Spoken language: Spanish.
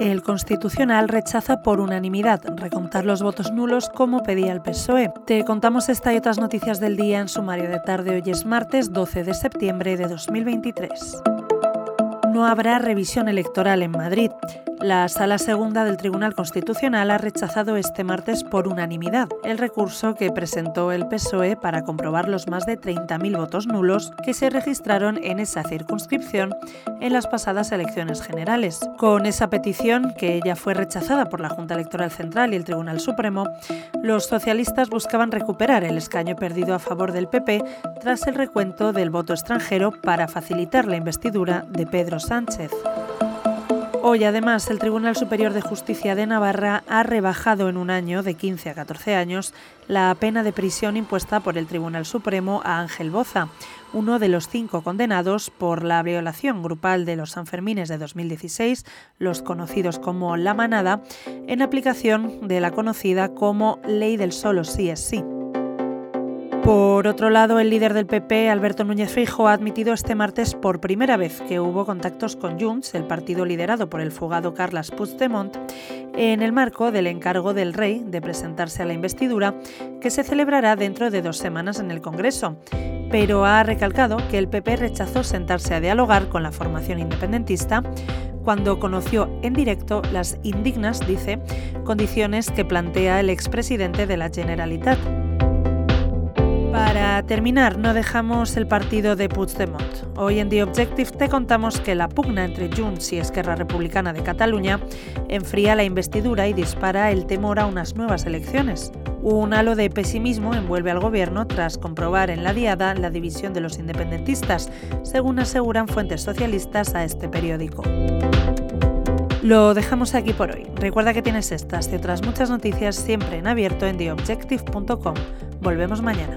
El Constitucional rechaza por unanimidad recontar los votos nulos como pedía el PSOE. Te contamos esta y otras noticias del día en sumario de tarde. Hoy es martes 12 de septiembre de 2023. No habrá revisión electoral en Madrid. La Sala Segunda del Tribunal Constitucional ha rechazado este martes por unanimidad el recurso que presentó el PSOE para comprobar los más de 30.000 votos nulos que se registraron en esa circunscripción en las pasadas elecciones generales. Con esa petición, que ya fue rechazada por la Junta Electoral Central y el Tribunal Supremo, los socialistas buscaban recuperar el escaño perdido a favor del PP tras el recuento del voto extranjero para facilitar la investidura de Pedro Sánchez. Hoy, además, el Tribunal Superior de Justicia de Navarra ha rebajado en un año, de 15 a 14 años, la pena de prisión impuesta por el Tribunal Supremo a Ángel Boza, uno de los cinco condenados por la violación grupal de los Sanfermines de 2016, los conocidos como La Manada, en aplicación de la conocida como Ley del Solo sí es sí. Por otro lado, el líder del PP, Alberto Núñez Fijo, ha admitido este martes por primera vez que hubo contactos con Junts, el partido liderado por el fugado Carles Puigdemont, en el marco del encargo del rey de presentarse a la investidura, que se celebrará dentro de dos semanas en el Congreso. Pero ha recalcado que el PP rechazó sentarse a dialogar con la formación independentista cuando conoció en directo las indignas, dice, condiciones que plantea el expresidente de la Generalitat. Para terminar, no dejamos el partido de Puigdemont. Hoy en The Objective te contamos que la pugna entre Junts y Esquerra Republicana de Cataluña enfría la investidura y dispara el temor a unas nuevas elecciones. Un halo de pesimismo envuelve al gobierno tras comprobar en la diada la división de los independentistas, según aseguran fuentes socialistas a este periódico. Lo dejamos aquí por hoy. Recuerda que tienes estas y otras muchas noticias siempre en abierto en theobjective.com. Volvemos mañana.